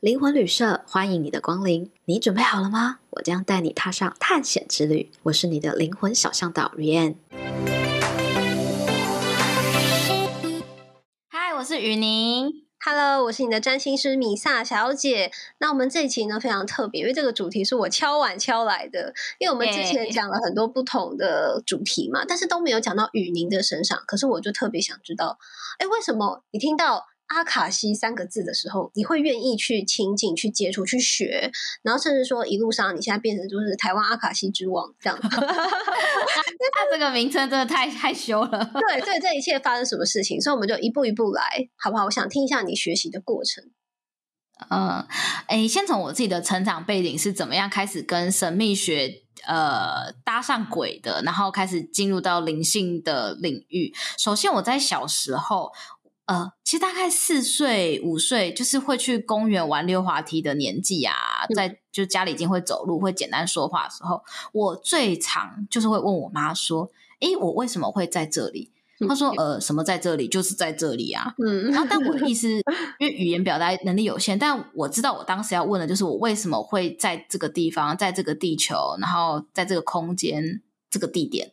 灵魂旅社欢迎你的光临，你准备好了吗？我将带你踏上探险之旅。我是你的灵魂小向导 Rianne。嗨，我是雨宁。Hello，我是你的占星师米萨小姐。那我们这一期呢非常特别，因为这个主题是我敲碗敲来的。因为我们之前讲了很多不同的主题嘛，但是都没有讲到雨宁的身上。可是我就特别想知道，哎，为什么你听到阿卡西三个字的时候，你会愿意去亲近、去接触、去学，然后甚至说一路上你现在变成就是台湾阿卡西之王这样子。他这个名称真的太害羞了。对对，这一切发生什么事情？所以我们就一步一步来，好不好？我想听一下你学习的过程。嗯，哎，先从我自己的成长背景是怎么样开始跟神秘学呃搭上轨的，然后开始进入到灵性的领域。首先，我在小时候。呃，其实大概四岁五岁，就是会去公园玩溜滑梯的年纪啊，在就家里已经会走路、会简单说话的时候，我最常就是会问我妈说：“诶，我为什么会在这里？”她说：“呃，什么在这里？就是在这里啊。”嗯，然后但我的意思，因为语言表达能力有限，但我知道我当时要问的就是我为什么会在这个地方，在这个地球，然后在这个空间、这个地点。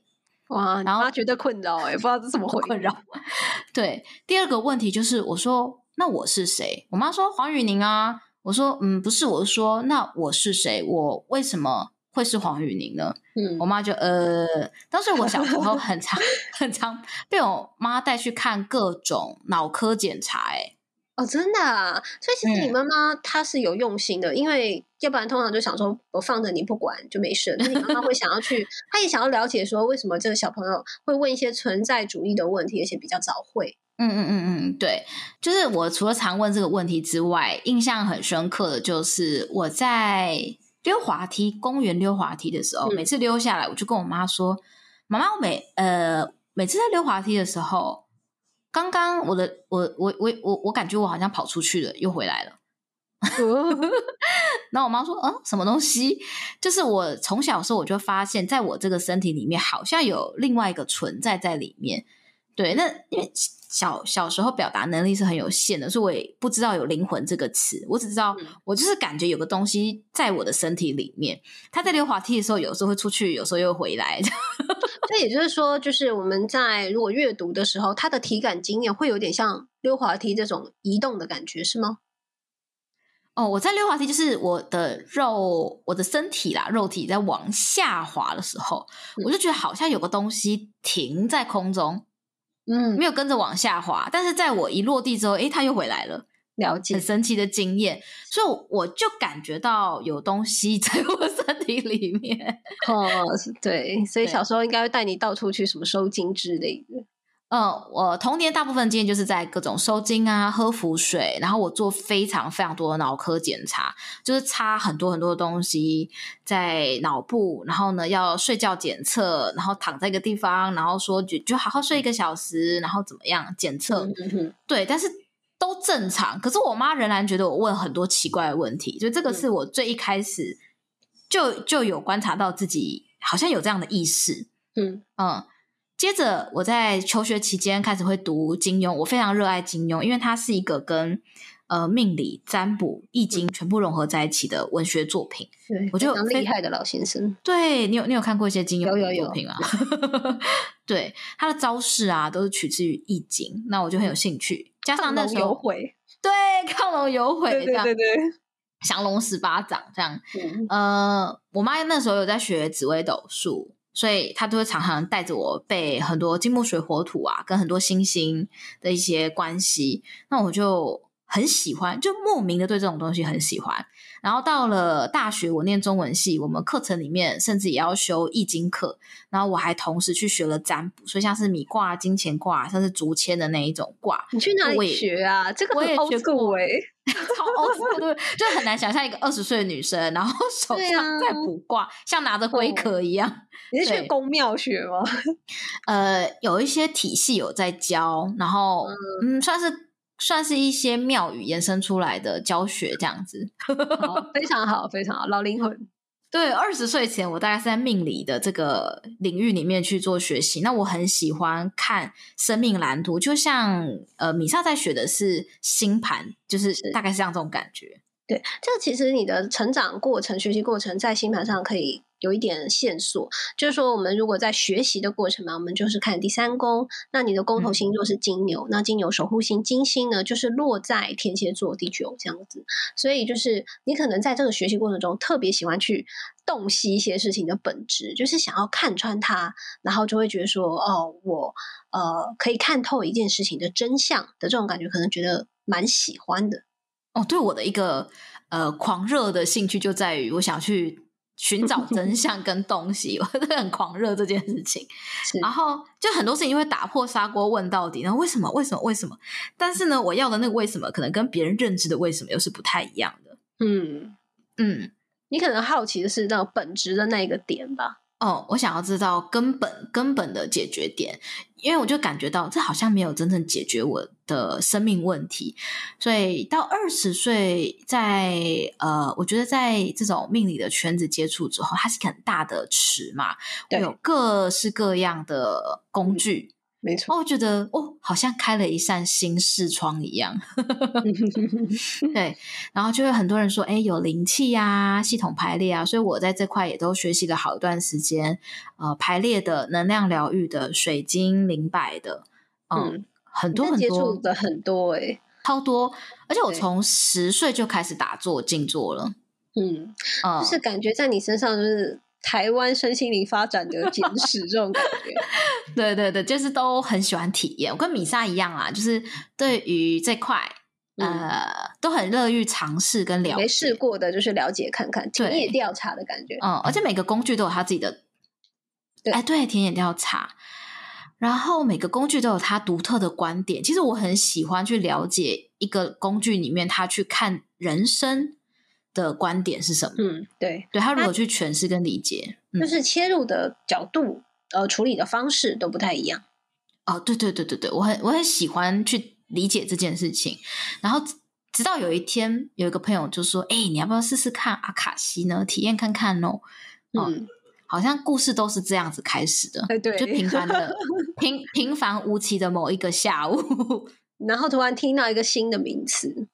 哇，然后他觉得困扰哎、欸，不知道这怎么会困扰。对，第二个问题就是，我说那我是谁？我妈说黄雨宁啊。我说嗯，不是，我是说那我是谁？我为什么会是黄雨宁呢？嗯，我妈就呃，当时我小时候很 常很常被我妈带去看各种脑科检查、欸，哎。哦，真的啊！所以其实你妈妈她是有用心的，嗯、因为要不然通常就想说我放着你不管就没事。那你妈妈会想要去，她也想要了解说为什么这个小朋友会问一些存在主义的问题，而且比较早会。嗯嗯嗯嗯，对，就是我除了常问这个问题之外，印象很深刻的就是我在溜滑梯公园溜滑梯的时候，嗯、每次溜下来，我就跟我妈说：“妈妈，我每呃每次在溜滑梯的时候。”刚刚我的我我我我我感觉我好像跑出去了，又回来了。然后我妈说：“嗯，什么东西？”就是我从小的时候我就发现，在我这个身体里面好像有另外一个存在在里面。对，那因为小小时候表达能力是很有限的，所以我也不知道有灵魂这个词。我只知道我就是感觉有个东西在我的身体里面。他在溜滑梯的时候，有时候会出去，有时候又回来。那也就是说，就是我们在如果阅读的时候，它的体感经验会有点像溜滑梯这种移动的感觉，是吗？哦，我在溜滑梯，就是我的肉，我的身体啦，肉体在往下滑的时候，嗯、我就觉得好像有个东西停在空中，嗯，没有跟着往下滑，但是在我一落地之后，诶，它又回来了。了解，很神奇的经验，所以我就感觉到有东西 在我身体里面。哦，对，所以小时候应该会带你到处去什么收金之类的。嗯，我童年大部分经验就是在各种收金啊、喝符水，然后我做非常非常多的脑科检查，就是插很多很多的东西在脑部，然后呢要睡觉检测，然后躺在一个地方，然后说就就好好睡一个小时，然后怎么样检测？嗯哼，对，但是。都正常，可是我妈仍然觉得我问很多奇怪的问题，所以这个是我最一开始就就有观察到自己好像有这样的意识。嗯嗯，接着我在求学期间开始会读金庸，我非常热爱金庸，因为它是一个跟呃命理、占卜、易经全部融合在一起的文学作品。对，我觉得非常厉害的老先生。对，你有你有看过一些金庸的作品吗？有有有。对，他的招式啊都是取自于易经，那我就很有兴趣。加上那时候，对，亢龙有悔，对对对对，降龙十八掌这样。嗯、呃，我妈那时候有在学紫微斗数，所以她都会常常带着我背很多金木水火土啊，跟很多星星的一些关系。那我就很喜欢，就莫名的对这种东西很喜欢。然后到了大学，我念中文系，我们课程里面甚至也要修易经课。然后我还同时去学了占卜，所以像是米卦、金钱卦，像是竹签的那一种卦。你去哪里学啊？这个我也学过哎，超 old 对，就很难想象一个二十岁的女生，然后 手上在卜卦，啊、像拿着龟壳一样。你是去宫庙学吗？呃，有一些体系有在教，然后嗯，嗯，算是。算是一些庙宇延伸出来的教学这样子，非常好，非常好，老灵魂。对，二十岁前我大概是在命理的这个领域里面去做学习。那我很喜欢看生命蓝图，就像呃米萨在学的是星盘，就是大概是像这种感觉。对，这其实你的成长过程、学习过程，在星盘上可以有一点线索。就是说，我们如果在学习的过程嘛，我们就是看第三宫，那你的宫头星座是金牛，嗯、那金牛守护星金星呢，就是落在天蝎座第九这样子。所以，就是你可能在这个学习过程中，特别喜欢去洞悉一些事情的本质，就是想要看穿它，然后就会觉得说，哦，我呃可以看透一件事情的真相的这种感觉，可能觉得蛮喜欢的。哦，对我的一个呃狂热的兴趣就在于，我想去寻找真相跟东西，我很狂热这件事情。然后就很多事情会打破砂锅问到底，然后为什么？为什么？为什么？但是呢，我要的那个为什么，可能跟别人认知的为什么又是不太一样的。嗯嗯，你可能好奇的是那个本质的那个点吧。哦，我想要知道根本根本的解决点，因为我就感觉到这好像没有真正解决我的生命问题，所以到二十岁在，在呃，我觉得在这种命理的圈子接触之后，它是很大的池嘛，会有各式各样的工具。嗯没错，我觉得哦，好像开了一扇新视窗一样。对，然后就会很多人说，哎，有灵气呀，系统排列啊，所以我在这块也都学习了好一段时间。呃，排列的、能量疗愈的、水晶灵摆的，嗯，嗯很多很多，接触的很多哎、欸，超多。而且我从十岁就开始打坐静坐了。嗯，嗯就是感觉在你身上就是。台湾身心灵发展的 简史，这种感觉，对对对，就是都很喜欢体验。我跟米莎一样啊，就是对于这块，嗯、呃，都很乐于尝试跟了解。没试过的，就是了解看看，田野调查的感觉。嗯，而且每个工具都有它自己的，对，哎，对，田野调查。然后每个工具都有它独特的观点。其实我很喜欢去了解一个工具里面，他去看人生。的观点是什么？嗯，对，对他如何去诠释跟理解，就是切入的角度，嗯、呃，处理的方式都不太一样。哦，对对对对对，我很我很喜欢去理解这件事情。然后直到有一天，有一个朋友就说：“哎，你要不要试试看阿卡西呢？体验看看哦。”嗯，好像故事都是这样子开始的。对对，就平凡的 平平凡无奇的某一个下午，然后突然听到一个新的名词，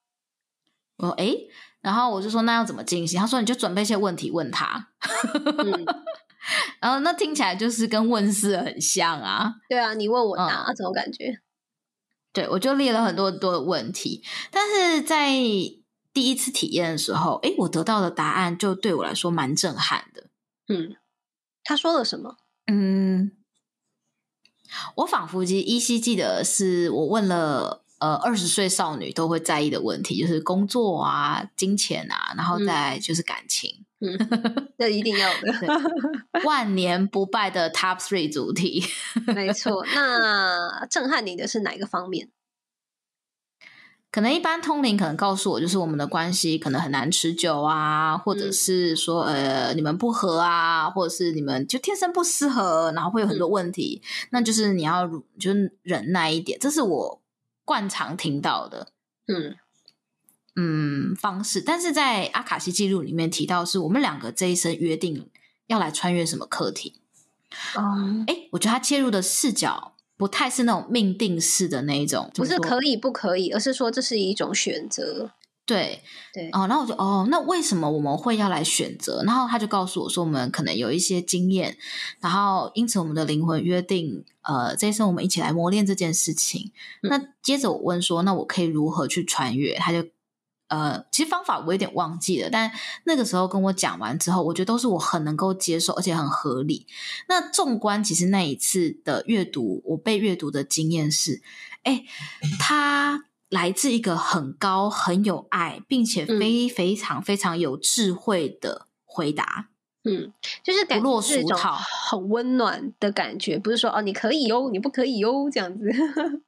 哦，哎。然后我就说，那要怎么进行？他说你就准备一些问题问他。嗯、然后那听起来就是跟问事很像啊。对啊，你问我答，这种感觉。对，我就列了很多很多的问题，但是在第一次体验的时候，诶，我得到的答案就对我来说蛮震撼的。嗯，他说了什么？嗯，我仿佛记依稀记得是我问了。呃，二十岁少女都会在意的问题，就是工作啊、金钱啊，然后再就是感情，嗯，这一定要的，万年不败的 Top Three 主题，没错。那震撼你的是哪一个方面？可能一般通灵可能告诉我，就是我们的关系可能很难持久啊，或者是说，呃，你们不合啊，或者是你们就天生不适合，然后会有很多问题，嗯、那就是你要就是忍耐一点，这是我。惯常听到的，嗯嗯方式，但是在阿卡西记录里面提到，是我们两个这一生约定要来穿越什么课题？哦，哎，我觉得他切入的视角不太是那种命定式的那一种，不是可以不可以，而是说这是一种选择。对对哦，然后我就哦，那为什么我们会要来选择？然后他就告诉我说，我们可能有一些经验，然后因此我们的灵魂约定，呃，这一生我们一起来磨练这件事情。嗯、那接着我问说，那我可以如何去穿越？他就呃，其实方法我有点忘记了，但那个时候跟我讲完之后，我觉得都是我很能够接受，而且很合理。那纵观其实那一次的阅读，我被阅读的经验是，哎，他。来自一个很高、很有爱，并且非非常非常有智慧的回答。嗯，就是感觉是一种很温暖的感觉，不是说哦，你可以哟，你不可以哟，这样子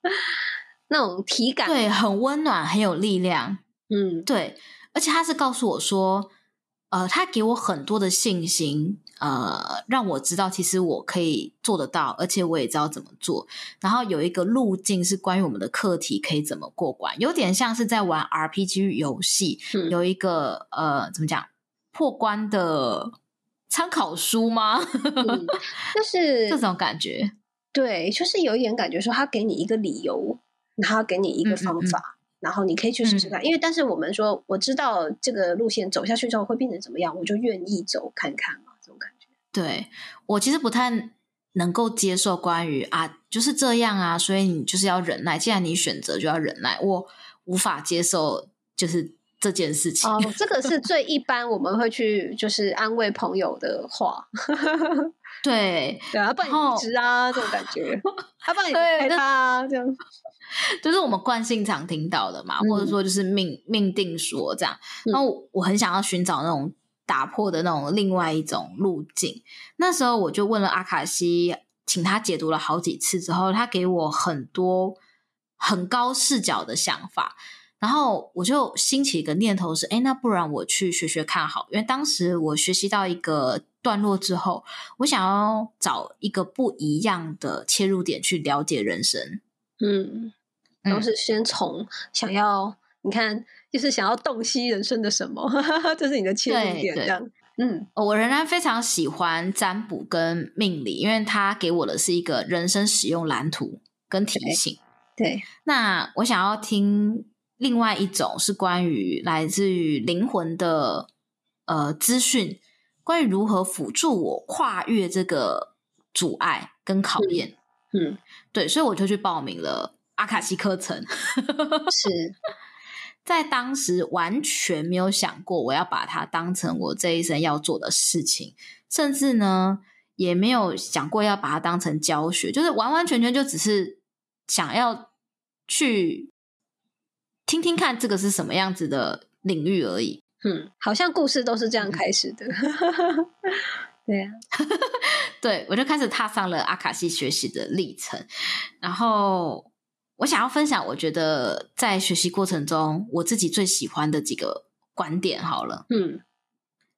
那种体感，对，很温暖，很有力量。嗯，对，而且他是告诉我说，呃，他给我很多的信心。呃，让我知道其实我可以做得到，而且我也知道怎么做。然后有一个路径是关于我们的课题可以怎么过关，有点像是在玩 RPG 游戏，嗯、有一个呃，怎么讲破关的参考书吗？嗯、就 是这种感觉。对，就是有一点感觉说他给你一个理由，然后给你一个方法。然后你可以去试试看。嗯、因为但是我们说，我知道这个路线走下去之后会变成怎么样，我就愿意走看看嘛。对，我其实不太能够接受关于啊就是这样啊，所以你就是要忍耐。既然你选择就要忍耐，我无法接受就是这件事情。哦，这个是 最一般我们会去就是安慰朋友的话。对对啊，不然你离职啊，这种感觉，他帮你陪他啊，这样，就是我们惯性常听到的嘛，嗯、或者说就是命命定说这样。然后我，我很想要寻找那种打破的那种另外一种路径。那时候我就问了阿卡西，请他解读了好几次之后，他给我很多很高视角的想法。然后我就兴起一个念头是，哎，那不然我去学学看好，因为当时我学习到一个段落之后，我想要找一个不一样的切入点去了解人生。嗯，都是先从想要，嗯、你看，就是想要洞悉人生的什么，这是你的切入点，这样。嗯，我仍然非常喜欢占卜跟命理，因为它给我的是一个人生使用蓝图跟提醒。对，对，那我想要听。另外一种是关于来自于灵魂的呃资讯，关于如何辅助我跨越这个阻碍跟考验。嗯，嗯对，所以我就去报名了阿卡西课程。是在当时完全没有想过我要把它当成我这一生要做的事情，甚至呢也没有想过要把它当成教学，就是完完全全就只是想要去。听听看，这个是什么样子的领域而已。嗯，好像故事都是这样开始的。嗯、对呀、啊，对，我就开始踏上了阿卡西学习的历程。然后，我想要分享，我觉得在学习过程中，我自己最喜欢的几个观点。好了，嗯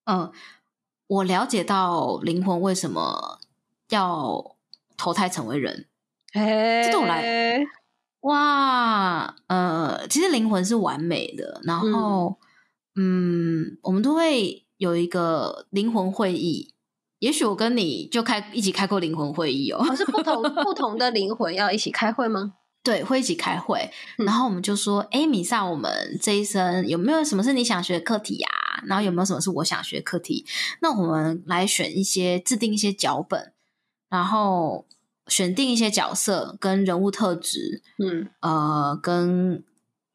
嗯、呃，我了解到灵魂为什么要投胎成为人。哎，这对我来。哇，呃，其实灵魂是完美的，然后，嗯，嗯，我们都会有一个灵魂会议。也许我跟你就开一起开过灵魂会议哦。哦，是不同 不同的灵魂要一起开会吗？对，会一起开会。然后我们就说，哎、嗯，米萨，我们这一生有没有什么是你想学的课题呀、啊？然后有没有什么是我想学的课题？那我们来选一些，制定一些脚本，然后。选定一些角色跟人物特质，嗯，呃，跟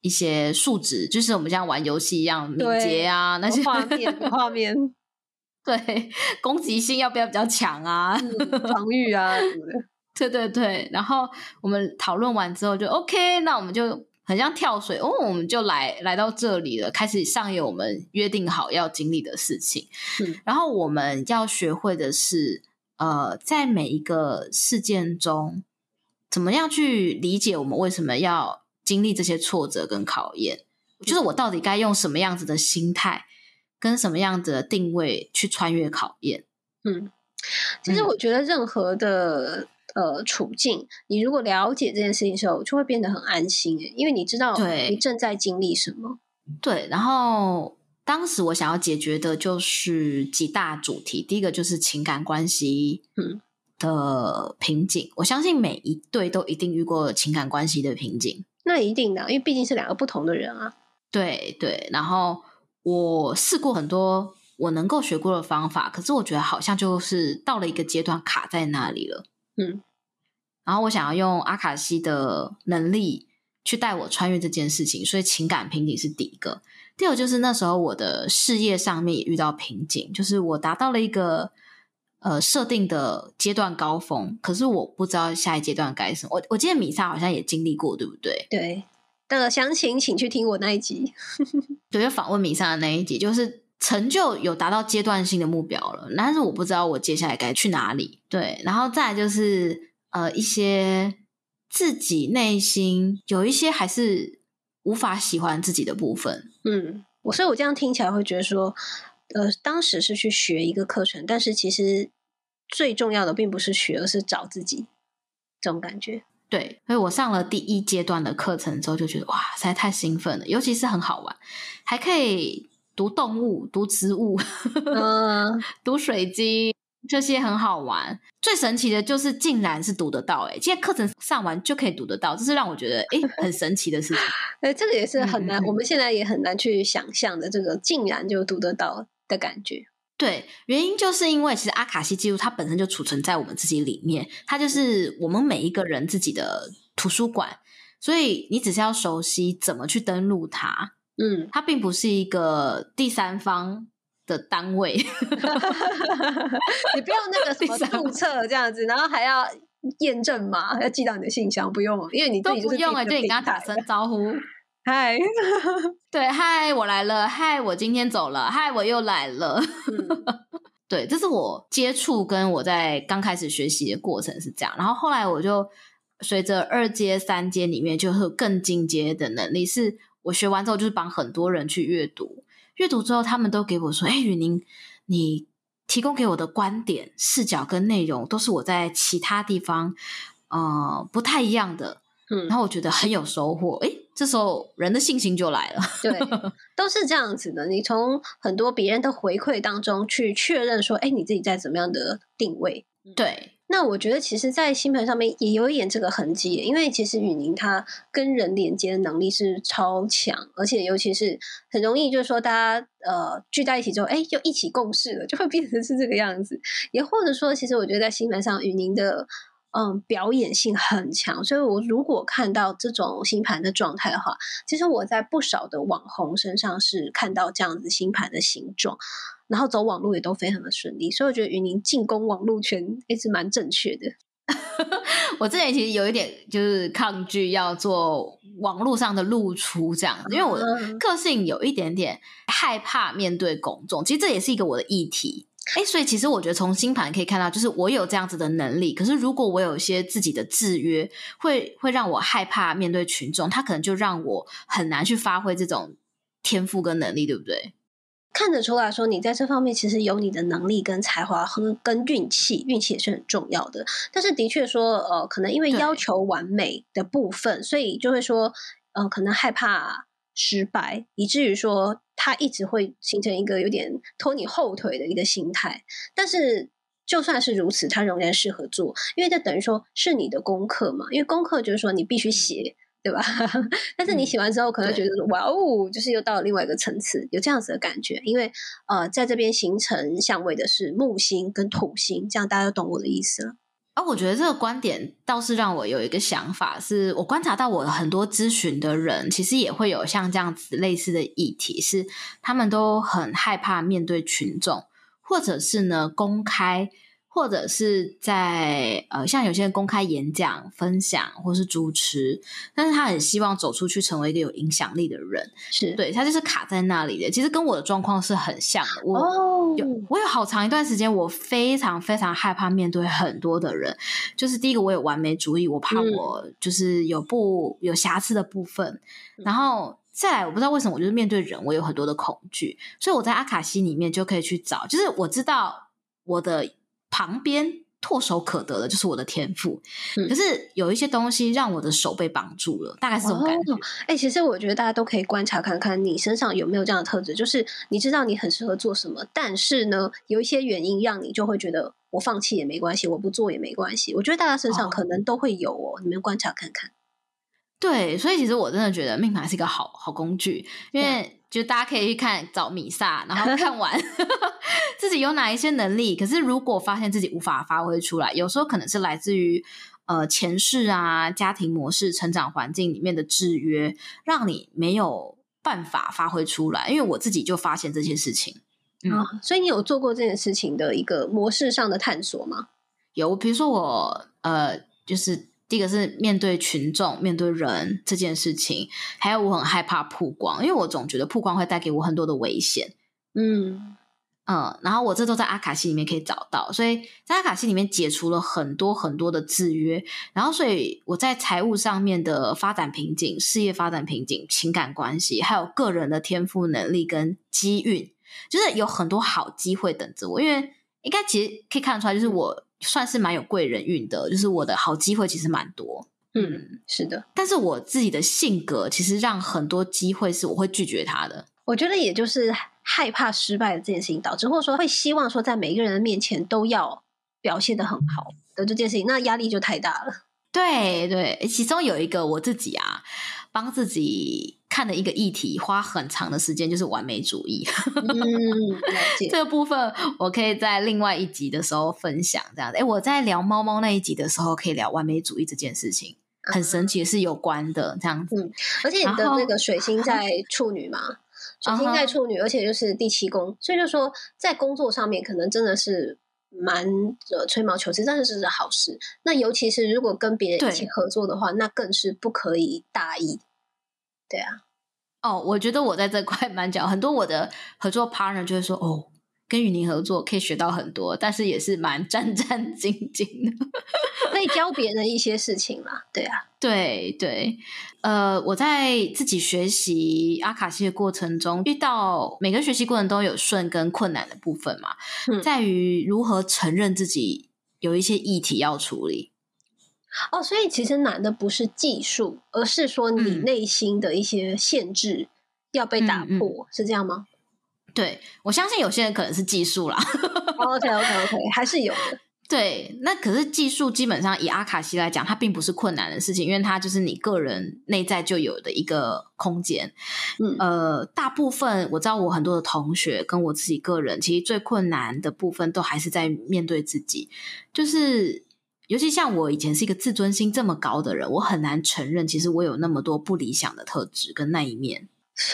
一些数值，就是我们像玩游戏一样，敏捷啊，那些画面，画面，对，攻击性要不要比较强啊？嗯、防御啊什么的，对对对。然后我们讨论完之后就 OK，那我们就很像跳水哦，我们就来来到这里了，开始上演我们约定好要经历的事情。嗯，然后我们要学会的是。呃，在每一个事件中，怎么样去理解我们为什么要经历这些挫折跟考验？就是我到底该用什么样子的心态，跟什么样子的定位去穿越考验？嗯，其实我觉得任何的、嗯、呃处境，你如果了解这件事情的时候，就会变得很安心，因为你知道你正在经历什么。对，然后。当时我想要解决的就是几大主题，第一个就是情感关系的瓶颈。我相信每一对都一定遇过情感关系的瓶颈，那一定的，因为毕竟是两个不同的人啊。对对，然后我试过很多我能够学过的方法，可是我觉得好像就是到了一个阶段卡在那里了。嗯，然后我想要用阿卡西的能力去带我穿越这件事情，所以情感瓶颈是第一个。第二就是那时候我的事业上面也遇到瓶颈，就是我达到了一个呃设定的阶段高峰，可是我不知道下一阶段该什么。我我记得米萨好像也经历过，对不对？对，那个详情请去听我那一集，对，就访问米萨的那一集，就是成就有达到阶段性的目标了，但是我不知道我接下来该去哪里。对，然后再来就是呃一些自己内心有一些还是。无法喜欢自己的部分，嗯，我所以，我这样听起来会觉得说，呃，当时是去学一个课程，但是其实最重要的并不是学，而是找自己这种感觉。对，所以我上了第一阶段的课程之后，就觉得哇，实在太兴奋了，尤其是很好玩，还可以读动物、读植物、嗯，读水晶，这些很好玩。最神奇的就是竟然是读得到，哎，现在课程上完就可以读得到，这是让我觉得哎很神奇的事情。哎，这个也是很难，嗯、我们现在也很难去想象的，这个竟然就读得到的感觉。对，原因就是因为其实阿卡西记录它本身就储存在我们自己里面，它就是我们每一个人自己的图书馆，所以你只是要熟悉怎么去登录它。嗯，它并不是一个第三方的单位 你不用那个什么注册这样子，然后还要验证码，要寄到你的信箱，不用，因为你都不用哎，就你跟他打声招呼，嗨，对，嗨，我来了，嗨，我今天走了，嗨，我又来了，嗯、对，这是我接触跟我在刚开始学习的过程是这样，然后后来我就随着二阶、三阶里面就会有更进阶的能力是。我学完之后，就是帮很多人去阅读，阅读之后，他们都给我说：“哎，宇宁，你提供给我的观点、视角跟内容，都是我在其他地方呃不太一样的。”嗯，然后我觉得很有收获。哎，这时候人的信心就来了。对，都是这样子的。你从很多别人的回馈当中去确认说：“哎，你自己在怎么样的定位？”对。那我觉得，其实，在星盘上面也有一点这个痕迹，因为其实雨宁他跟人连接的能力是超强，而且尤其是很容易，就是说大家呃聚在一起之后，哎，就一起共事了，就会变成是这个样子。也或者说，其实我觉得在星盘上，雨宁的嗯表演性很强，所以我如果看到这种星盘的状态的话，其实我在不少的网红身上是看到这样子星盘的形状。然后走网路也都非常的顺利，所以我觉得云宁进攻网路圈一直蛮正确的。我之前其实有一点就是抗拒要做网络上的露出这样，因为我的个性有一点点害怕面对公众，其实这也是一个我的议题。哎，所以其实我觉得从星盘可以看到，就是我有这样子的能力，可是如果我有一些自己的制约，会会让我害怕面对群众，他可能就让我很难去发挥这种天赋跟能力，对不对？看得出来说，你在这方面其实有你的能力跟才华和跟运气，运气也是很重要的。但是的确说，呃，可能因为要求完美的部分，所以就会说，呃，可能害怕失败，以至于说他一直会形成一个有点拖你后腿的一个心态。但是就算是如此，他仍然适合做，因为这等于说是你的功课嘛。因为功课就是说你必须写。对吧？但是你写完之后，可能觉得、嗯、哇哦，就是又到了另外一个层次，有这样子的感觉。因为呃，在这边形成相位的是木星跟土星，这样大家都懂我的意思了。啊，我觉得这个观点倒是让我有一个想法，是我观察到我很多咨询的人，其实也会有像这样子类似的议题，是他们都很害怕面对群众，或者是呢公开。或者是在呃，像有些人公开演讲、分享或是主持，但是他很希望走出去，成为一个有影响力的人，是对他就是卡在那里的。其实跟我的状况是很像的。我有、oh. 我有好长一段时间，我非常非常害怕面对很多的人。就是第一个，我有完美主义，我怕我就是有不有瑕疵的部分。嗯、然后再来，我不知道为什么，我就是面对人，我有很多的恐惧。所以我在阿卡西里面就可以去找，就是我知道我的。旁边唾手可得的就是我的天赋，嗯、可是有一些东西让我的手被绑住了，大概是这种感觉。哎、哦欸，其实我觉得大家都可以观察看看你身上有没有这样的特质，就是你知道你很适合做什么，但是呢，有一些原因让你就会觉得我放弃也没关系，我不做也没关系。我觉得大家身上可能都会有哦，哦你们观察看看。对，所以其实我真的觉得命盘是一个好好工具，因为。就大家可以去看找米萨，然后 看完 自己有哪一些能力。可是如果发现自己无法发挥出来，有时候可能是来自于呃前世啊、家庭模式、成长环境里面的制约，让你没有办法发挥出来。因为我自己就发现这些事情，嗯，哦，所以你有做过这件事情的一个模式上的探索吗？有，比如说我呃，就是。第一个是面对群众、面对人这件事情，还有我很害怕曝光，因为我总觉得曝光会带给我很多的危险。嗯嗯，然后我这都在阿卡西里面可以找到，所以在阿卡西里面解除了很多很多的制约，然后所以我在财务上面的发展瓶颈、事业发展瓶颈、情感关系，还有个人的天赋能力跟机运，就是有很多好机会等着我。因为应该其实可以看得出来，就是我。算是蛮有贵人运的，就是我的好机会其实蛮多。嗯，是的。但是我自己的性格其实让很多机会是我会拒绝他的。我觉得也就是害怕失败的这件事情导致，或者说会希望说在每一个人的面前都要表现的很好的这件事情，那压力就太大了。对对，其中有一个我自己啊，帮自己看的一个议题，花很长的时间，就是完美主义。嗯，了解。这个部分我可以在另外一集的时候分享，这样子。哎，我在聊猫猫那一集的时候，可以聊完美主义这件事情，很神奇，是有关的这样子。嗯，而且你的那个水星在处女嘛，水星在处女，而且就是第七宫，所以就说在工作上面可能真的是。蛮呃吹毛求疵，但是这是好事。那尤其是如果跟别人一起合作的话，那更是不可以大意。对啊，哦，我觉得我在这块 蛮讲，很多我的合作 partner 就会说哦。跟宇宁合作可以学到很多，但是也是蛮 战战兢兢的，可以教别人一些事情嘛。对啊，对对，呃，我在自己学习阿卡西的过程中，遇到每个学习过程都有顺跟困难的部分嘛，嗯、在于如何承认自己有一些议题要处理。哦，所以其实难的不是技术，而是说你内心的一些限制要被打破，是这样吗？对，我相信有些人可能是技术啦。OK OK OK，还是有的。对，那可是技术基本上以阿卡西来讲，它并不是困难的事情，因为它就是你个人内在就有的一个空间。嗯，呃，大部分我知道，我很多的同学跟我自己个人，其实最困难的部分都还是在面对自己。就是，尤其像我以前是一个自尊心这么高的人，我很难承认，其实我有那么多不理想的特质跟那一面。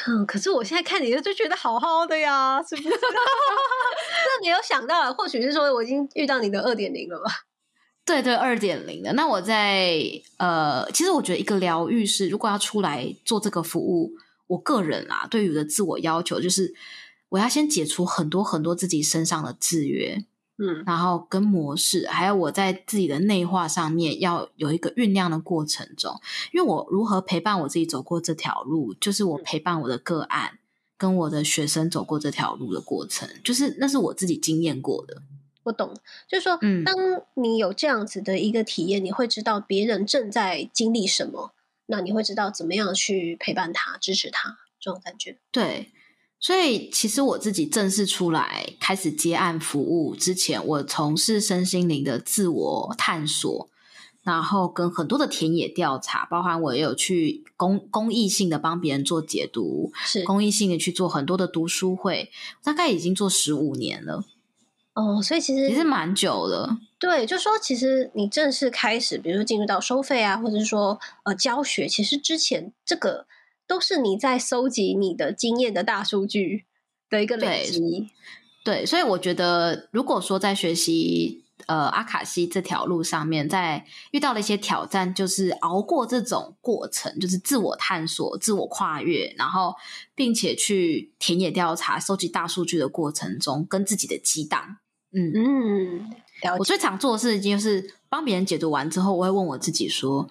嗯，可是我现在看你就觉得好好的呀，是不是？那你有想到，或许是说我已经遇到你的二点零了吧？对对，二点零的。那我在呃，其实我觉得一个疗愈师如果要出来做这个服务，我个人啊，对于我的自我要求就是，我要先解除很多很多自己身上的制约。嗯，然后跟模式，还有我在自己的内化上面要有一个酝酿的过程中，因为我如何陪伴我自己走过这条路，就是我陪伴我的个案、嗯、跟我的学生走过这条路的过程，就是那是我自己经验过的。我懂，就是说，嗯，当你有这样子的一个体验，你会知道别人正在经历什么，那你会知道怎么样去陪伴他、支持他，这种感觉。对。所以，其实我自己正式出来开始接案服务之前，我从事身心灵的自我探索，然后跟很多的田野调查，包含我也有去公公益性的帮别人做解读，是公益性的去做很多的读书会，大概已经做十五年了。哦，所以其实也是蛮久了。对，就说其实你正式开始，比如说进入到收费啊，或者是说呃教学，其实之前这个。都是你在收集你的经验的大数据的一个累积，对，所以我觉得，如果说在学习呃阿卡西这条路上面，在遇到了一些挑战，就是熬过这种过程，就是自我探索、自我跨越，然后并且去田野调查、收集大数据的过程中，跟自己的激荡，嗯嗯，我最常做的事情就是帮别人解读完之后，我会问我自己说。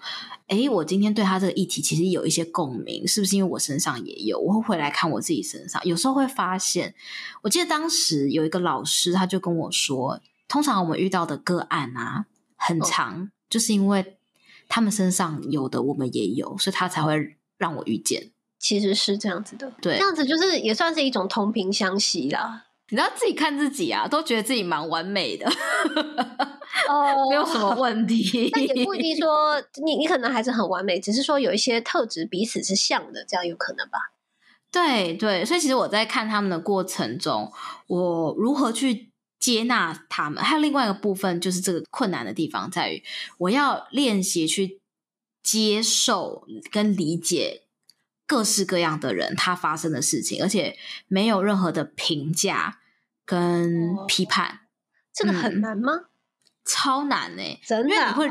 哎，我今天对他这个议题其实有一些共鸣，是不是因为我身上也有？我会回来看我自己身上，有时候会发现，我记得当时有一个老师，他就跟我说，通常我们遇到的个案啊，很长，哦、就是因为他们身上有的我们也有，所以他才会让我遇见。其实是这样子的，对，这样子就是也算是一种同频相吸啦。你知道自己看自己啊，都觉得自己蛮完美的。哦，没有什么问题。那也不一定 说你你可能还是很完美，只是说有一些特质彼此是像的，这样有可能吧？对对，所以其实我在看他们的过程中，我如何去接纳他们，还有另外一个部分就是这个困难的地方在于，我要练习去接受跟理解各式各样的人他发生的事情，而且没有任何的评价跟批判。哦，这个很难吗？嗯超难呢、欸，真的，因为你会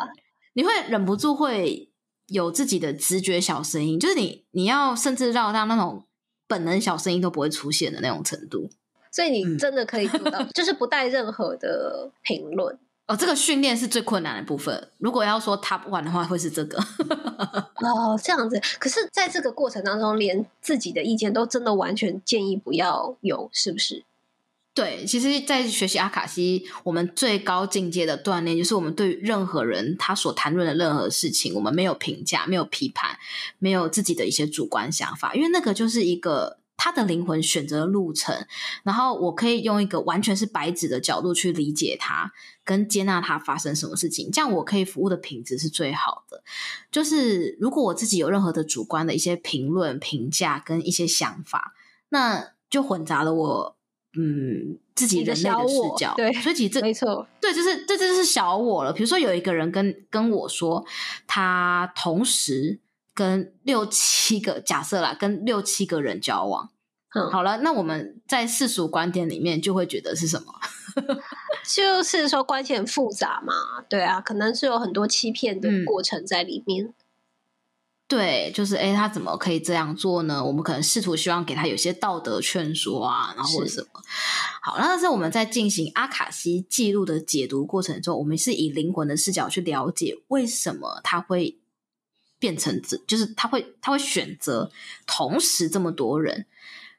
你会忍不住会有自己的直觉小声音，就是你你要甚至绕到那种本能小声音都不会出现的那种程度，所以你真的可以做到，嗯、就是不带任何的评论。哦，这个训练是最困难的部分。如果要说 top one 的话，会是这个。哦，这样子。可是，在这个过程当中，连自己的意见都真的完全建议不要有，是不是？对，其实，在学习阿卡西，我们最高境界的锻炼，就是我们对任何人他所谈论的任何事情，我们没有评价，没有批判，没有自己的一些主观想法，因为那个就是一个，他的灵魂选择路程，然后我可以用一个完全是白纸的角度去理解他，跟接纳他发生什么事情，这样我可以服务的品质是最好的。就是如果我自己有任何的主观的一些评论、评价跟一些想法，那就混杂了我嗯自己人类的视角。对，所以其实这没错，对，就是这这就是小我了。比如说有一个人跟跟我说，他同时。跟六七个假设啦，跟六七个人交往，嗯，好了，那我们在世俗观点里面就会觉得是什么？就是说关系很复杂嘛，对啊，可能是有很多欺骗的过程在里面。嗯、对，就是哎，他怎么可以这样做呢？我们可能试图希望给他有些道德劝说啊，然后或者什么。好，那但是我们在进行阿卡西记录的解读过程中，我们是以灵魂的视角去了解为什么他会。变成这就是他会他会选择同时这么多人，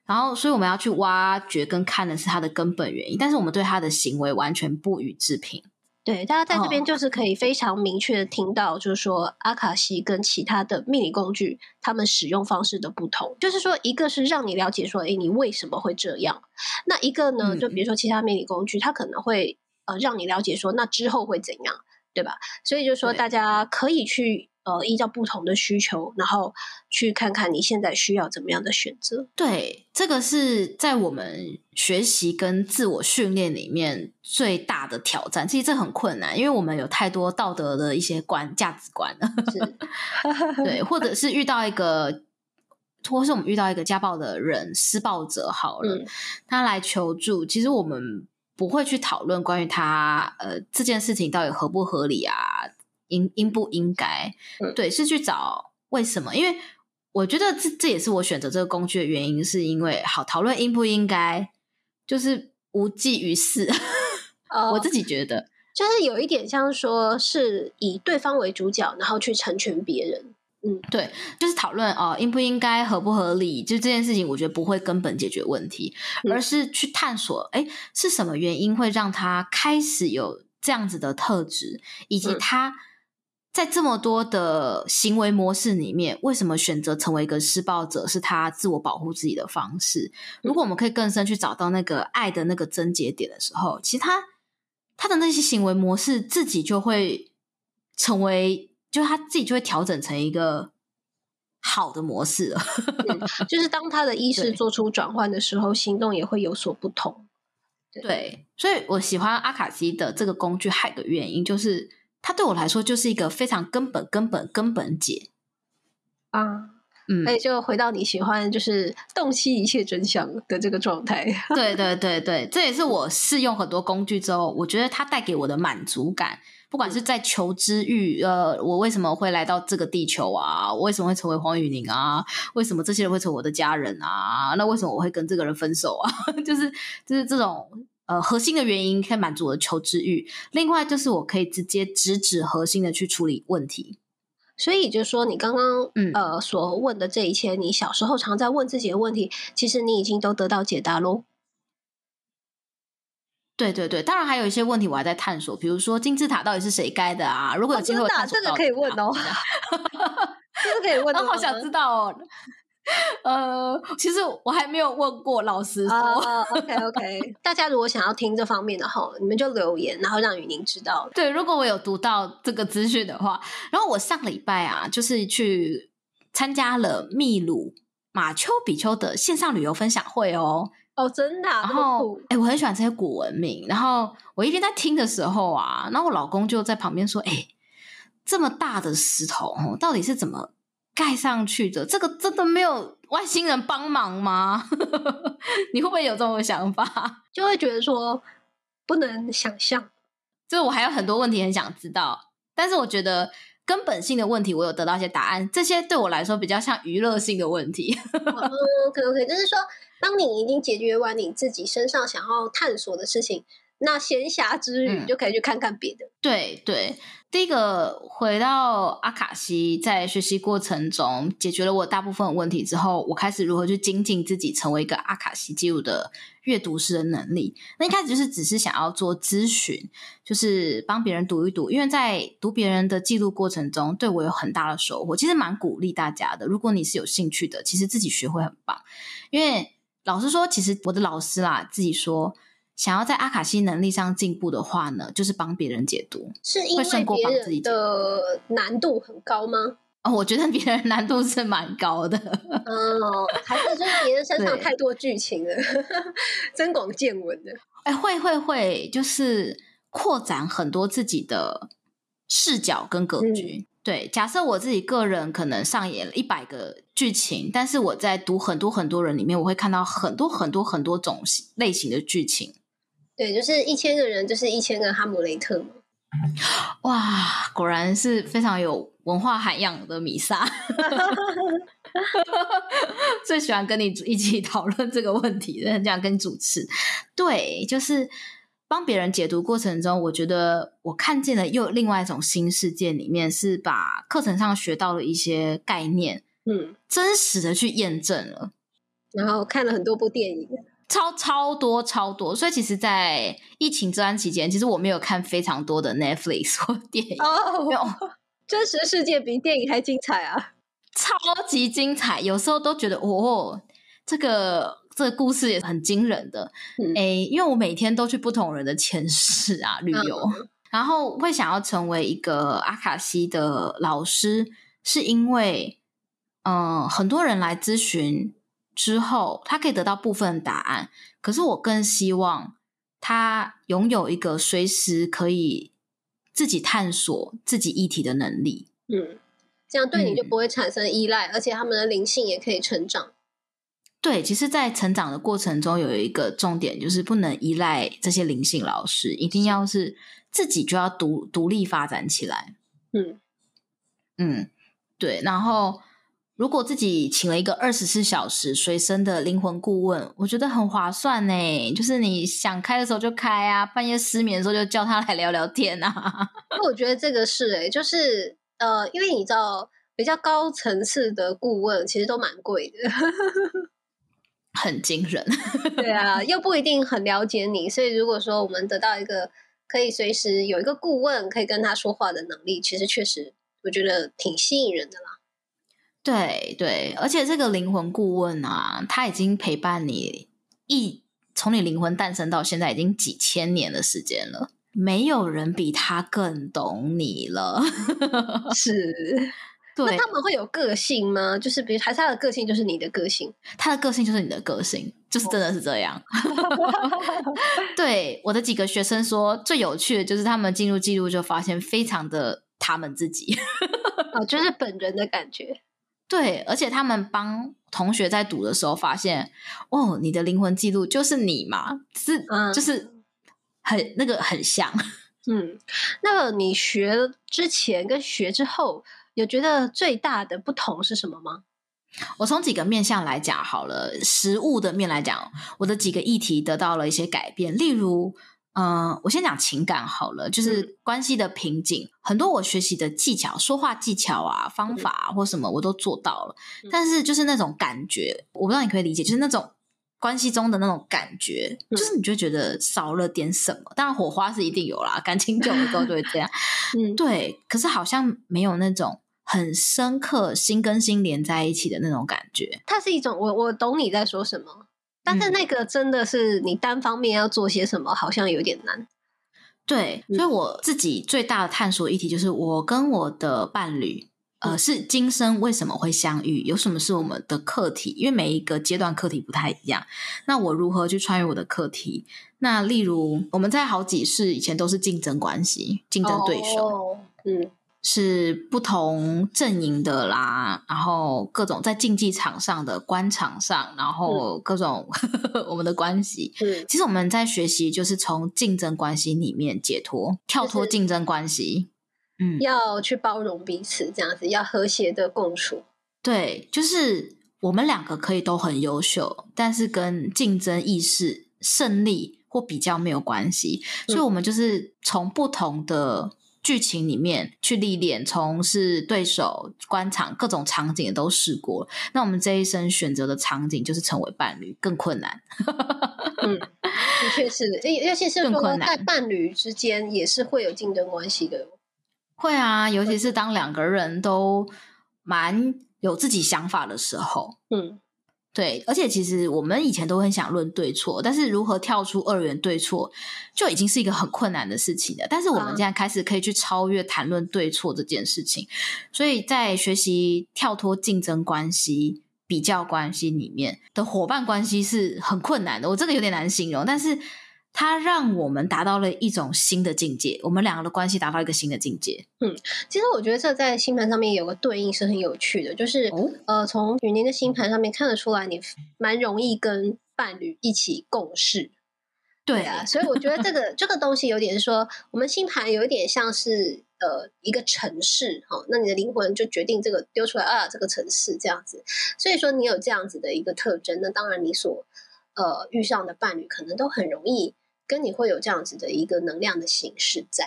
然后所以我们要去挖掘跟看的是他的根本原因，但是我们对他的行为完全不予置评。对，大家在这边就是可以非常明确的听到，就是说、哦、阿卡西跟其他的命理工具，他们使用方式的不同，就是说一个是让你了解说，诶，你为什么会这样？那一个呢，就比如说其他命理工具，它可能会呃让你了解说，那之后会怎样，对吧？所以就是说大家可以去。呃，依照不同的需求，然后去看看你现在需要怎么样的选择。对，这个是在我们学习跟自我训练里面最大的挑战。其实这很困难，因为我们有太多道德的一些观价值观了。对，或者是遇到一个，或是我们遇到一个家暴的人，施暴者好了，嗯，他来求助，其实我们不会去讨论关于他呃这件事情到底合不合理啊。应应不应该？嗯，对，是去找为什么？因为我觉得这这也是我选择这个工具的原因，是因为好讨论应不应该，就是无济于事。哦，我自己觉得，就是有一点像说是以对方为主角，然后去成全别人。嗯，对，就是讨论哦，应不应该，合不合理？就这件事情，我觉得不会根本解决问题，嗯，而是去探索，哎，是什么原因会让他开始有这样子的特质，以及他。嗯在这么多的行为模式里面，为什么选择成为一个施暴者是他自我保护自己的方式？如果我们可以更深去找到那个爱的那个症结点的时候，其实他他的那些行为模式自己就会成为，就他自己就会调整成一个好的模式了。嗯，就是当他的意识做出转换的时候，行动也会有所不同。对，对，所以我喜欢阿卡西的这个工具，还有个原因就是。它对我来说就是一个非常根本、根本、根本解啊，嗯，所以就回到你喜欢就是洞悉一切真相的这个状态。对对对对，这也是我试用很多工具之后，我觉得它带给我的满足感。不管是在求知欲，呃，我为什么会来到这个地球啊？我为什么会成为黄雨宁啊？为什么这些人会成为我的家人啊？那为什么我会跟这个人分手啊？就是就是这种。呃，核心的原因可以满足我的求知欲，另外就是我可以直接直指核心的去处理问题。所以就是说，你刚刚嗯呃所问的这一切，你小时候常在问自己的问题，其实你已经都得到解答喽。对对对，当然还有一些问题我还在探索，比如说金字塔到底是谁盖的啊？如果有机会这个可以问 哦，这个可以问，我好想知道哦。呃，其实我还没有问过老师说。Uh, OK OK，大家如果想要听这方面的话，你们就留言，然后让雨宁知道。对，如果我有读到这个资讯的话，然后我上礼拜啊，就是去参加了秘鲁马丘比丘的线上旅游分享会哦。哦，oh, 真的啊？然后，哎，我很喜欢这些古文明。然后我一边在听的时候啊，然后我老公就在旁边说：“哎，这么大的石头，到底是怎么？”盖上去的这个真的没有外星人帮忙吗？你会不会有这种想法？就会觉得说不能想象，就是我还有很多问题很想知道，但是我觉得根本性的问题我有得到一些答案，这些对我来说比较像娱乐性的问题。嗯，OK OK，就是说，当你已经解决完你自己身上想要探索的事情，那闲暇之余就可以去看看别的。嗯，对对。第一个回到阿卡西，在学习过程中解决了我大部分的问题之后，我开始如何去精进自己，成为一个阿卡西记录的阅读师的能力。那一开始就是只是想要做咨询，就是帮别人读一读，因为在读别人的记录过程中，对我有很大的收获。其实蛮鼓励大家的，如果你是有兴趣的，其实自己学会很棒，因为老实说，其实我的老师啦自己说，想要在阿卡西能力上进步的话呢，就是帮别人解读，是因为别人的难度很高吗？哦，我觉得别人难度是蛮高的。哦，还是就是别人身上太多剧情了，增广见闻的。哎，会会会，就是扩展很多自己的视角跟格局。嗯对，假设我自己个人可能上演了一百个剧情，但是我在读很多很多人里面，我会看到很多很多很多种类型的剧情。对，就是一千个人，就是一千个哈姆雷特。哇，果然是非常有文化涵养的米萨，最喜欢跟你一起讨论这个问题，这样跟你主持。对，就是。帮别人解读过程中，我觉得我看见了又另外一种新世界，里面是把课程上学到的一些概念，嗯，真实的去验证了。然后看了很多部电影，超超多超多。所以其实，在疫情这段期间，其实我没有看非常多的 Netflix 或电影。哦，没有，真实世界比电影还精彩啊，超级精彩。有时候都觉得，哦，这个。这个故事也很惊人的，嗯，诶，因为我每天都去不同人的前世啊旅游，嗯，然后会想要成为一个阿卡西的老师，是因为，嗯，呃，很多人来咨询之后，他可以得到部分答案，可是我更希望他拥有一个随时可以自己探索自己议题的能力，嗯，这样对你就不会产生依赖，嗯，而且他们的灵性也可以成长。对，其实，在成长的过程中，有一个重点，就是不能依赖这些灵性老师，一定要是自己就要独独立发展起来。嗯嗯，对。然后，如果自己请了一个二十四小时随身的灵魂顾问，我觉得很划算呢。就是你想开的时候就开啊，半夜失眠的时候就叫他来聊聊天啊。我觉得这个是诶，就是呃，因为你知道，比较高层次的顾问其实都蛮贵的。很惊人，对啊，又不一定很了解你，所以如果说我们得到一个可以随时有一个顾问可以跟他说话的能力，其实确实我觉得挺吸引人的啦。对对，而且这个灵魂顾问啊，他已经陪伴你一从你灵魂诞生到现在已经几千年的时间了，没有人比他更懂你了 是。那他们会有个性吗？就是比如，还是他的个性就是你的个性？他的个性就是你的个性，就是真的是这样。对，我的几个学生说，最有趣的就是他们进入记录就发现非常的他们自己，哦，就是本人的感觉。对，而且他们帮同学在读的时候发现，哦，你的灵魂记录就是你嘛，是，嗯，就是很那个很像。嗯，那么你学之前跟学之后。有觉得最大的不同是什么吗？我从几个面向来讲好了，实物的面来讲，我的几个议题得到了一些改变。例如，嗯、呃，我先讲情感好了，就是关系的瓶颈，嗯、很多我学习的技巧、说话技巧啊、方法啊或什么，我都做到了。嗯、但是就是那种感觉，我不知道你可以理解，就是那种关系中的那种感觉，嗯、就是你就觉得少了点什么。当然，火花是一定有啦，感情久了之后就会这样。嗯，对。可是好像没有那种。很深刻，心跟心连在一起的那种感觉。它是一种，我我懂你在说什么，但是那个真的是你单方面要做些什么，好像有点难。对，所以我自己最大的探索议题就是，我跟我的伴侣，呃，是今生为什么会相遇？有什么是我们的课题？因为每一个阶段课题不太一样。那我如何去穿越我的课题？那例如，我们在好几世以前都是竞争关系，竞争对手。哦，嗯。是不同阵营的啦，然后各种在竞技场上的官场上，然后各种、嗯、我们的关系。嗯，其实我们在学习，就是从竞争关系里面解脱，跳脱竞争关系。嗯，要去包容彼此，这样子要和谐的共处。对，就是我们两个可以都很优秀，但是跟竞争意识、胜利或比较没有关系。所以，我们就是从不同的。剧情里面去历练，从是对手、官场各种场景都试过。那我们这一生选择的场景就是成为伴侣，更困难。嗯，的确是，尤其是说在伴侣之间也是会有竞争关系的。会啊，尤其是当两个人都蛮有自己想法的时候。嗯。对，而且其实我们以前都很想论对错，但是如何跳出二元对错，就已经是一个很困难的事情了。但是我们现在开始可以去超越谈论对错这件事情，所以在学习跳脱竞争关系、比较关系里面的伙伴关系是很困难的。我这个有点难形容，但是。它让我们达到了一种新的境界，我们两个的关系达到一个新的境界。嗯，其实我觉得这在星盘上面有个对应是很有趣的，就是、哦、呃，从雨宁的星盘上面看得出来，你蛮容易跟伴侣一起共事。对啊，所以我觉得这个这个东西有点说，我们星盘有一点像是呃一个城市哈、哦，那你的灵魂就决定这个丢出来啊，这个城市这样子。所以说你有这样子的一个特征，那当然你所呃遇上的伴侣可能都很容易。跟你会有这样子的一个能量的形式在，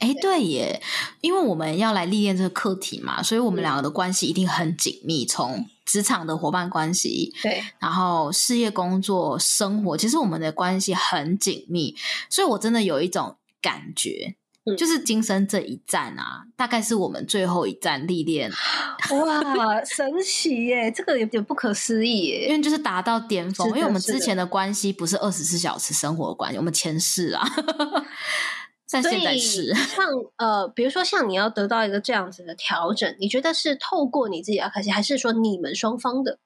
哎，对耶，因为我们要来历练这个课题嘛，所以我们两个的关系一定很紧密，从职场的伙伴关系，对，然后事业、工作、生活，其实我们的关系很紧密，所以我真的有一种感觉。就是今生这一站啊，大概是我们最后一站历练。哇，神奇耶！这个有点不可思议耶，因为就是达到巅峰。因为我们之前的关系不是二十四小时生活的关系，我们前世啊，但现在是像 呃，比如说像你要得到一个这样子的调整，你觉得是透过你自己阿卡西，还是说你们双方的？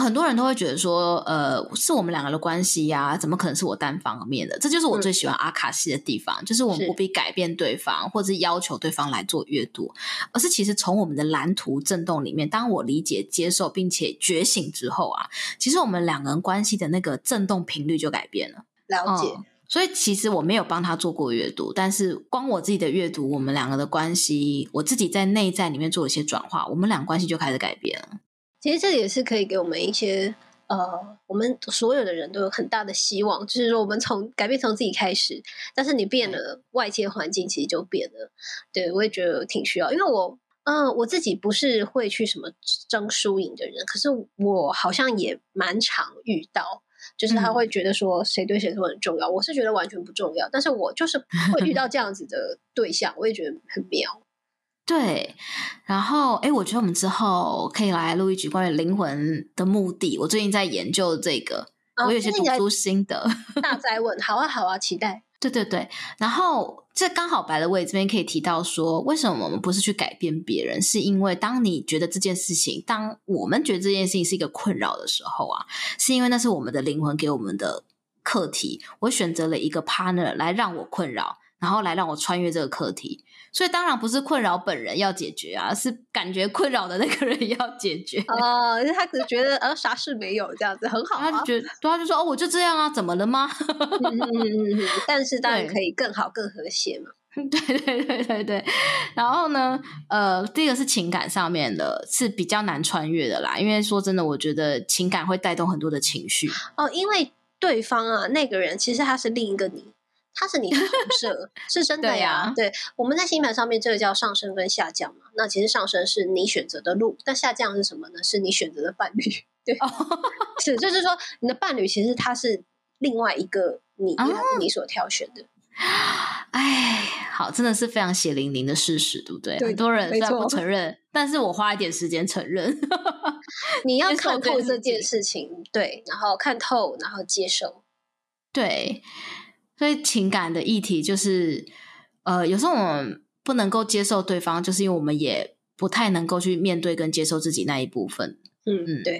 很多人都会觉得说，呃，是我们两个的关系呀、啊，怎么可能是我单方面的？这就是我最喜欢阿卡西的地方，嗯、就是我们不必改变对方，或者是要求对方来做阅读，而是其实从我们的蓝图震动里面，当我理解、接受并且觉醒之后啊，其实我们两个人关系的那个震动频率就改变了。了解。嗯、所以其实我没有帮他做过阅读，但是光我自己的阅读，我们两个的关系，我自己在内在里面做了一些转化，我们俩关系就开始改变了。其实这也是可以给我们一些呃，我们所有的人都有很大的希望，就是说我们从改变从自己开始，但是你变了，外界环境其实就变了。对，我也觉得挺需要，因为我嗯、呃，我自己不是会去什么争输赢的人，可是我好像也蛮常遇到，就是他会觉得说谁对谁都很重要，我是觉得完全不重要，但是我就是会遇到这样子的对象，我也觉得很妙。对，然后哎，我觉得我们之后可以来录一集关于灵魂的目的。我最近在研究这个，哦、我有些读书心得。大灾问，好啊，好啊，期待。对对对，然后这刚好白了位这边可以提到说，为什么我们不是去改变别人？是因为当你觉得这件事情，当我们觉得这件事情是一个困扰的时候啊，是因为那是我们的灵魂给我们的课题。我选择了一个 partner 来让我困扰，然后来让我穿越这个课题。所以当然不是困扰本人要解决啊，是感觉困扰的那个人要解决哦。因为他只是觉得呃啥事没有这样子很好，啊，他就觉得对，他就说哦我就这样啊，怎么了吗？嗯嗯嗯，但是当然可以更好更和谐嘛。对对对对对。然后呢，呃，第一个是情感上面的，是比较难穿越的啦。因为说真的，我觉得情感会带动很多的情绪哦。因为对方啊，那个人其实他是另一个你。它是你的投射，是真的呀。对，我们在星盘上面，这个叫上升跟下降嘛。那其实上升是你选择的路，但下降是什么呢？是你选择的伴侣。对，是，就是说你的伴侣其实他是另外一个你，你所挑选的。哎，好，真的是非常血淋淋的事实，对不对？对，很多人虽然不承认，但是我花一点时间承认。你要看透这件事情，对，然后看透，然后接受，对。所以情感的议题就是，呃，有时候我们不能够接受对方，就是因为我们也不太能够去面对跟接受自己那一部分。嗯嗯，对。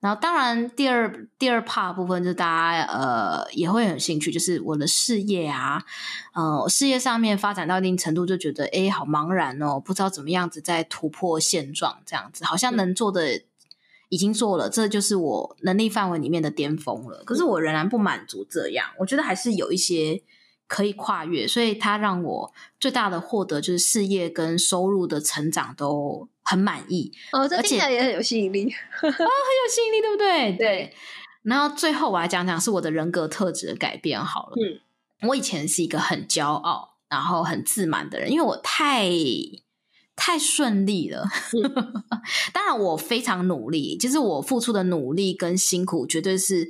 然后当然第二第二 part 部分，就是大家呃也会很兴趣，就是我的事业啊，呃，事业上面发展到一定程度，就觉得哎，好茫然哦，不知道怎么样子在突破现状，这样子好像能做的。已经做了，这就是我能力范围里面的巅峰了。可是我仍然不满足这样，我觉得还是有一些可以跨越。所以它让我最大的获得就是事业跟收入的成长都很满意。哦，这听起来也很有吸引力啊，很有吸引力，对不对？对。然后最后我来讲讲是我的人格特质的改变好了。嗯，我以前是一个很骄傲，然后很自满的人，因为我太。太顺利了，当然我非常努力。其实我付出的努力跟辛苦，绝对是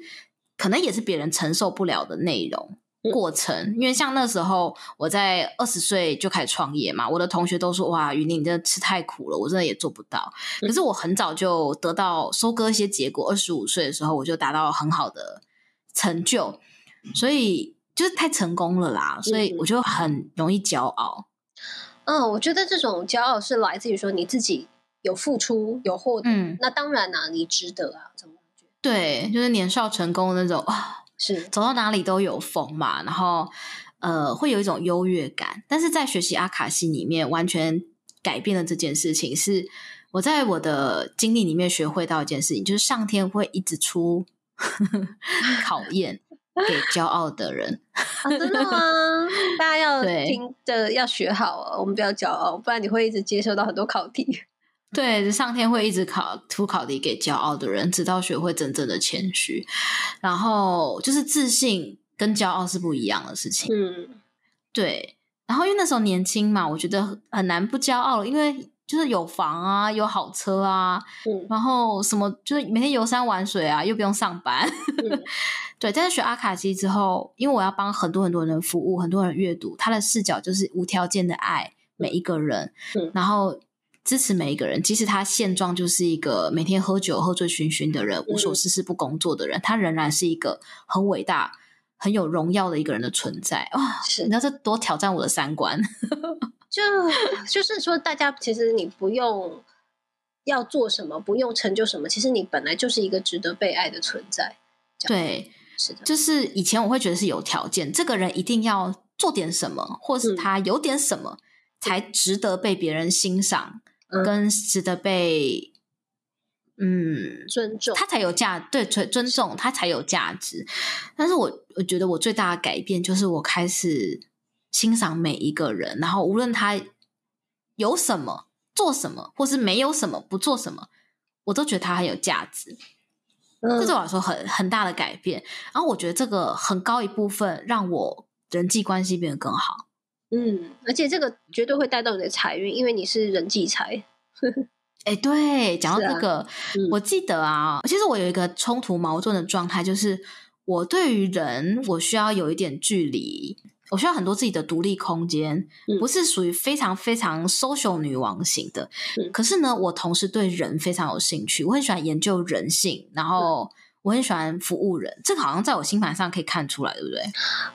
可能也是别人承受不了的内容。过程，嗯、因为像那时候我在二十岁就开始创业嘛，我的同学都说哇，云林你真的吃太苦了，我真的也做不到。可是我很早就得到收割一些结果，二十五岁的时候我就达到很好的成就，所以就是太成功了啦，所以我就很容易骄傲。嗯，我觉得这种骄傲是来自于说你自己有付出有获得，嗯、那当然啊，你值得啊，怎么觉？对，就是年少成功的那种啊。是 走到哪里都有风嘛，然后呃会有一种优越感，但是在学习阿卡西里面完全改变了这件事情。是我在我的经历里面学会到一件事情，就是上天会一直出 考验给骄傲的人。啊，真的吗？大家要听着要学好哦，我们不要骄傲，不然你会一直接受到很多考题。对，上天会一直考出考题给骄傲的人，直到学会真正的谦虚。然后就是自信跟骄傲是不一样的事情。嗯，对。然后因为那时候年轻嘛，我觉得很难不骄傲，因为就是有房啊，有好车啊，嗯，然后什么就是每天游山玩水啊，又不用上班。嗯、对，但是学阿卡西之后，因为我要帮很多很多人服务，很多人阅读，他的视角就是无条件的爱每一个人，嗯，然后。支持每一个人，即使他现状就是一个每天喝酒、喝醉醺醺的人，无所事事、不工作的人，嗯、他仍然是一个很伟大、很有荣耀的一个人的存在。哇、你知道这多挑战我的三观？就就是说，大家其实你不用要做什么，不用成就什么，其实你本来就是一个值得被爱的存在。对，是的，就是以前我会觉得是有条件，这个人一定要做点什么，或是他有点什么，嗯、才值得被别人欣赏。跟值得被嗯尊重，他才有价，对，尊尊重他才有价值。但是我我觉得我最大的改变就是我开始欣赏每一个人，然后无论他有什么做什么，或是没有什么不做什么，我都觉得他很有价值。嗯，这对我来说很很大的改变。然后我觉得这个很高一部分让我人际关系变得更好。嗯，而且这个绝对会带动你的财运，因为你是人际财。哎、欸，对，讲到这个，啊嗯、我记得啊，其实我有一个冲突矛盾的状态，就是我对于人，我需要有一点距离，我需要很多自己的独立空间，嗯、不是属于非常非常 social 女王型的。嗯、可是呢，我同时对人非常有兴趣，我很喜欢研究人性，然后。嗯我很喜欢服务人，这个好像在我星盘上可以看出来，对不对？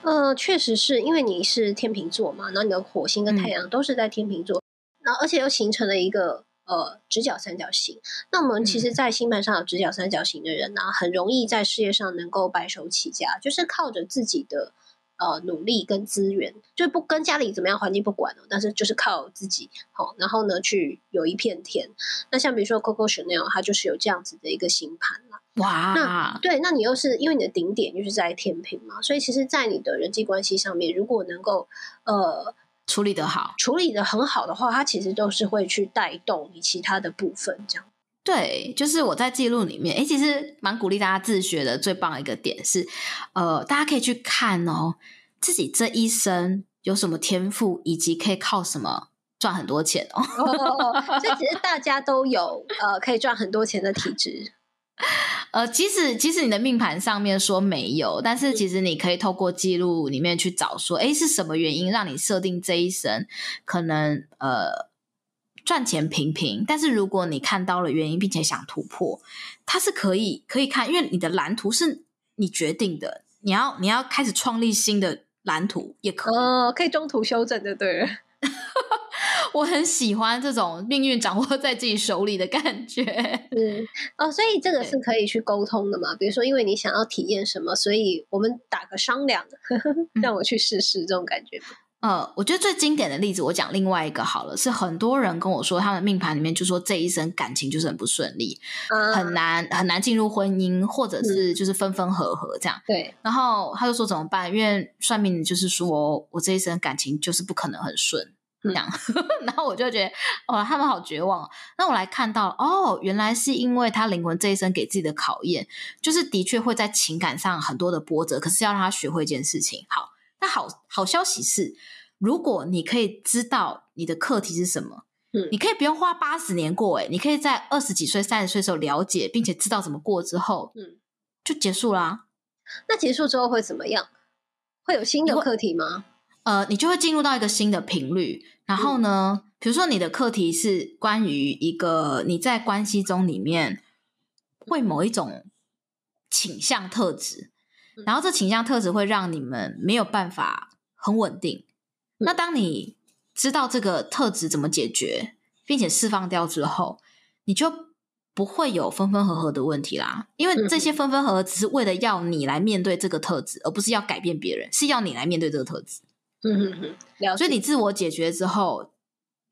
呃，确实是因为你是天秤座嘛，然后你的火星跟太阳都是在天秤座，然后、嗯、而且又形成了一个呃直角三角形。那我们其实，在星盘上有直角三角形的人呢、啊，嗯、很容易在事业上能够白手起家，就是靠着自己的呃努力跟资源，就不跟家里怎么样环境不管哦，但是就是靠自己好、哦，然后呢去有一片天。那像比如说 Coco Chanel，它就是有这样子的一个星盘啦。哇，那对，那你又是因为你的顶点就是在天平嘛，所以其实，在你的人际关系上面，如果能够呃处理得好，处理得很好的话，它其实都是会去带动你其他的部分，这样。对，就是我在记录里面，哎，其实蛮鼓励大家自学的。最棒的一个点是，呃，大家可以去看哦，自己这一生有什么天赋，以及可以靠什么赚很多钱哦，所以其实大家都有呃可以赚很多钱的体质。呃，即使即使你的命盘上面说没有，但是其实你可以透过记录里面去找说，哎，是什么原因让你设定这一生可能呃赚钱平平？但是如果你看到了原因，并且想突破，它是可以可以看，因为你的蓝图是你决定的，你要你要开始创立新的蓝图也可以，哦，可以中途修正的，对。我很喜欢这种命运掌握在自己手里的感觉。嗯，哦，所以这个是可以去沟通的嘛？比如说，因为你想要体验什么，所以我们打个商量，让我去试试这种感觉。呃，我觉得最经典的例子，我讲另外一个好了，是很多人跟我说，他们命盘里面就说这一生感情就是很不顺利，嗯、很难很难进入婚姻，或者是就是分分合合这样。对，然后他就说怎么办？因为算命就是说我这一生感情就是不可能很顺。这样，然后我就觉得，哇，他们好绝望。那我来看到，哦，原来是因为他灵魂这一生给自己的考验，就是的确会在情感上很多的波折，可是要让他学会一件事情。好，那好好消息是，如果你可以知道你的课题是什么，嗯，你可以不用花八十年过，诶，你可以在二十几岁、三十岁的时候了解，并且知道怎么过之后，嗯，就结束啦。那结束之后会怎么样？会有新的课题吗？呃，你就会进入到一个新的频率。然后呢，嗯、比如说你的课题是关于一个你在关系中里面会某一种倾向特质，然后这倾向特质会让你们没有办法很稳定。嗯、那当你知道这个特质怎么解决，并且释放掉之后，你就不会有分分合合的问题啦。因为这些分分合合只是为了要你来面对这个特质，而不是要改变别人，是要你来面对这个特质。嗯哼哼，所以你自我解决之后，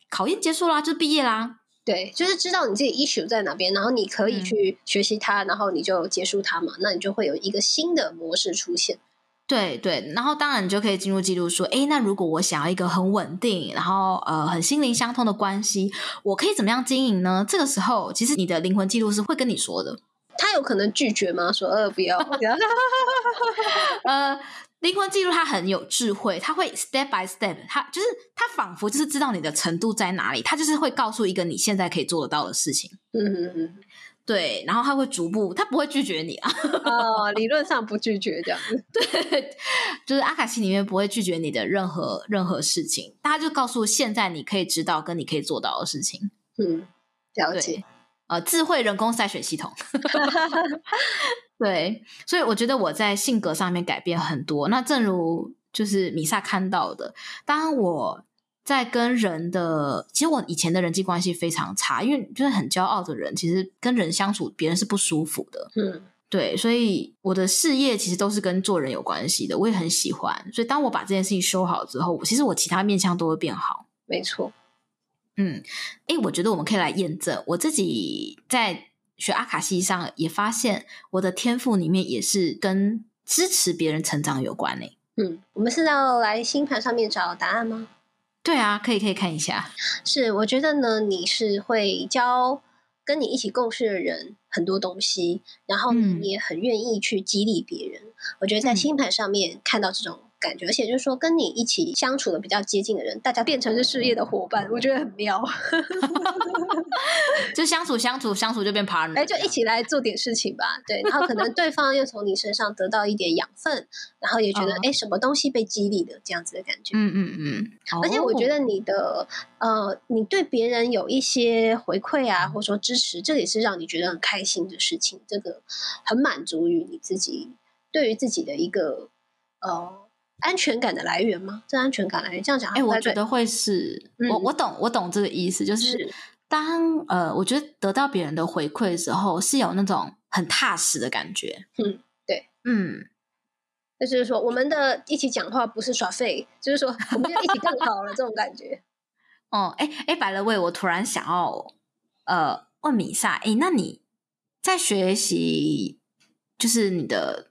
考验结束啦，就毕业啦。对，就是知道你自己 issue 在哪边，然后你可以去学习它，嗯、然后你就结束它嘛，那你就会有一个新的模式出现。对对，然后当然你就可以进入记录说，哎，那如果我想要一个很稳定，然后呃很心灵相通的关系，我可以怎么样经营呢？这个时候，其实你的灵魂记录是会跟你说的。他有可能拒绝吗？说呃不要，不要。呃，灵魂记录它很有智慧，它会 step by step，它就是它仿佛就是知道你的程度在哪里，它就是会告诉一个你现在可以做得到的事情。嗯嗯嗯。对，然后它会逐步，它不会拒绝你啊。哦，理论上不拒绝这样子。对，就是阿卡西里面不会拒绝你的任何任何事情，他就告诉现在你可以知道跟你可以做到的事情。嗯，了解。呃，智慧人工筛选系统。对，所以我觉得我在性格上面改变很多。那正如就是米萨看到的，当我。在跟人的，其实我以前的人际关系非常差，因为就是很骄傲的人，其实跟人相处，别人是不舒服的。嗯，对，所以我的事业其实都是跟做人有关系的，我也很喜欢。所以当我把这件事情修好之后，其实我其他面相都会变好。没错。嗯，诶，我觉得我们可以来验证。我自己在学阿卡西上也发现，我的天赋里面也是跟支持别人成长有关诶。嗯，我们是要来星盘上面找答案吗？对啊，可以可以看一下。是，我觉得呢，你是会教跟你一起共事的人很多东西，然后你也很愿意去激励别人。嗯、我觉得在星盘上面看到这种。感觉，而且就是说，跟你一起相处的比较接近的人，大家变成是事业的伙伴，我觉得很妙。就相处相处相处就变 partner，哎，就一起来做点事情吧。对，然后可能对方又从你身上得到一点养分，然后也觉得哎、哦，什么东西被激励的这样子的感觉。嗯嗯嗯。而且我觉得你的、哦、呃，你对别人有一些回馈啊，或者说支持，这也是让你觉得很开心的事情。这个很满足于你自己对于自己的一个呃。安全感的来源吗？这安全感来源这样讲，哎、欸，我觉得会是，嗯、我我懂，我懂这个意思，就是当呃，我觉得得到别人的回馈的时候，是有那种很踏实的感觉。嗯，对，嗯，就是说，我们的一起讲话不是耍废，就是说，我们就一起更好了，这种感觉。哦，哎哎，by the way，我突然想要呃问米萨，哎，那你在学习，就是你的。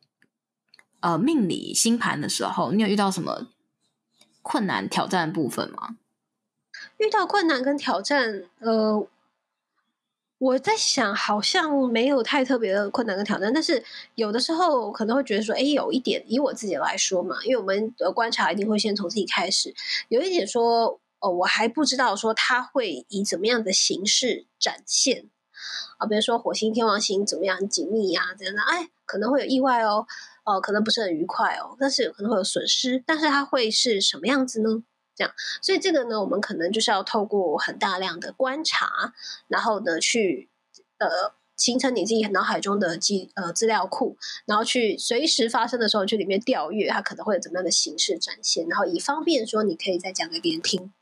呃，命理星盘的时候，你有遇到什么困难挑战部分吗？遇到困难跟挑战，呃，我在想，好像没有太特别的困难跟挑战，但是有的时候可能会觉得说，哎，有一点，以我自己来说嘛，因为我们的观察一定会先从自己开始，有一点说，哦，我还不知道说他会以怎么样的形式展现啊，比如说火星、天王星怎么样紧密呀，这样的，哎，可能会有意外哦。哦，可能不是很愉快哦，但是可能会有损失，但是它会是什么样子呢？这样，所以这个呢，我们可能就是要透过很大量的观察，然后呢，去呃形成你自己脑海中的记呃资料库，然后去随时发生的时候去里面调阅，它可能会有怎么样的形式展现，然后以方便说你可以再讲给别人听。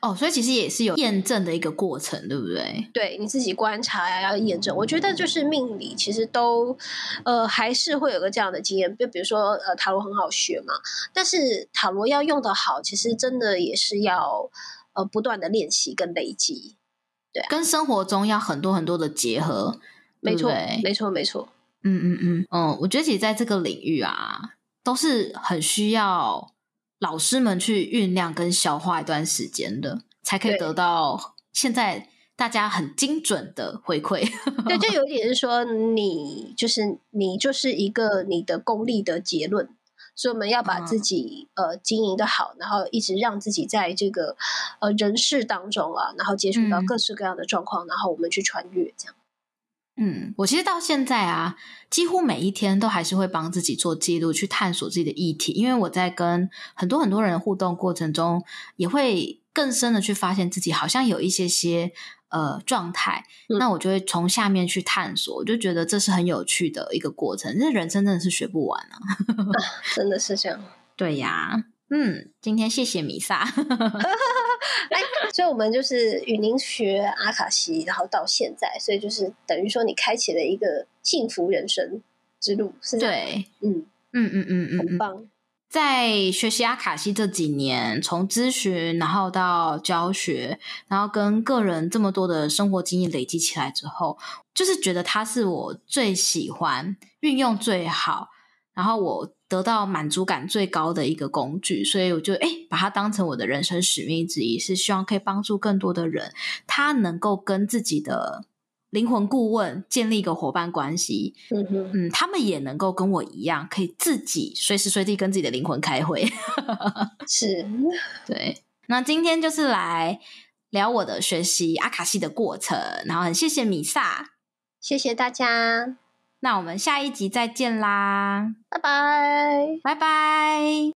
哦，所以其实也是有验证的一个过程，对不对？对，你自己观察呀，要验证。我觉得就是命理，其实都呃还是会有个这样的经验。就比如说呃塔罗很好学嘛，但是塔罗要用的好，其实真的也是要呃不断的练习跟累积。对啊，跟生活中要很多很多的结合。没错，没错，没错。嗯嗯嗯嗯，我觉得其实在这个领域啊，都是很需要。老师们去酝酿跟消化一段时间的，才可以得到现在大家很精准的回馈。对，就有点是说，你就是你就是一个你的功力的结论，所以我们要把自己、嗯、呃经营的好，然后一直让自己在这个呃人事当中啊，然后接触到各式各样的状况，嗯、然后我们去穿越这样。嗯，我其实到现在啊，几乎每一天都还是会帮自己做记录，去探索自己的议题。因为我在跟很多很多人互动过程中，也会更深的去发现自己好像有一些些呃状态，嗯、那我就会从下面去探索，我就觉得这是很有趣的一个过程。这人生真的是学不完啊，啊真的是这样。对呀。嗯，今天谢谢米萨。哎，所以我们就是与您学阿卡西，然后到现在，所以就是等于说你开启了一个幸福人生之路，是。对，嗯嗯嗯嗯嗯，很棒。在学习阿卡西这几年，从咨询，然后到教学，然后跟个人这么多的生活经验累积起来之后，就是觉得它是我最喜欢、运用最好，然后我。得到满足感最高的一个工具，所以我就诶把它当成我的人生使命之一，是希望可以帮助更多的人，他能够跟自己的灵魂顾问建立一个伙伴关系。嗯哼，嗯，他们也能够跟我一样，可以自己随时随地跟自己的灵魂开会。是，对。那今天就是来聊我的学习阿卡西的过程，然后很谢谢米萨，谢谢大家。那我们下一集再见啦，拜拜，拜拜。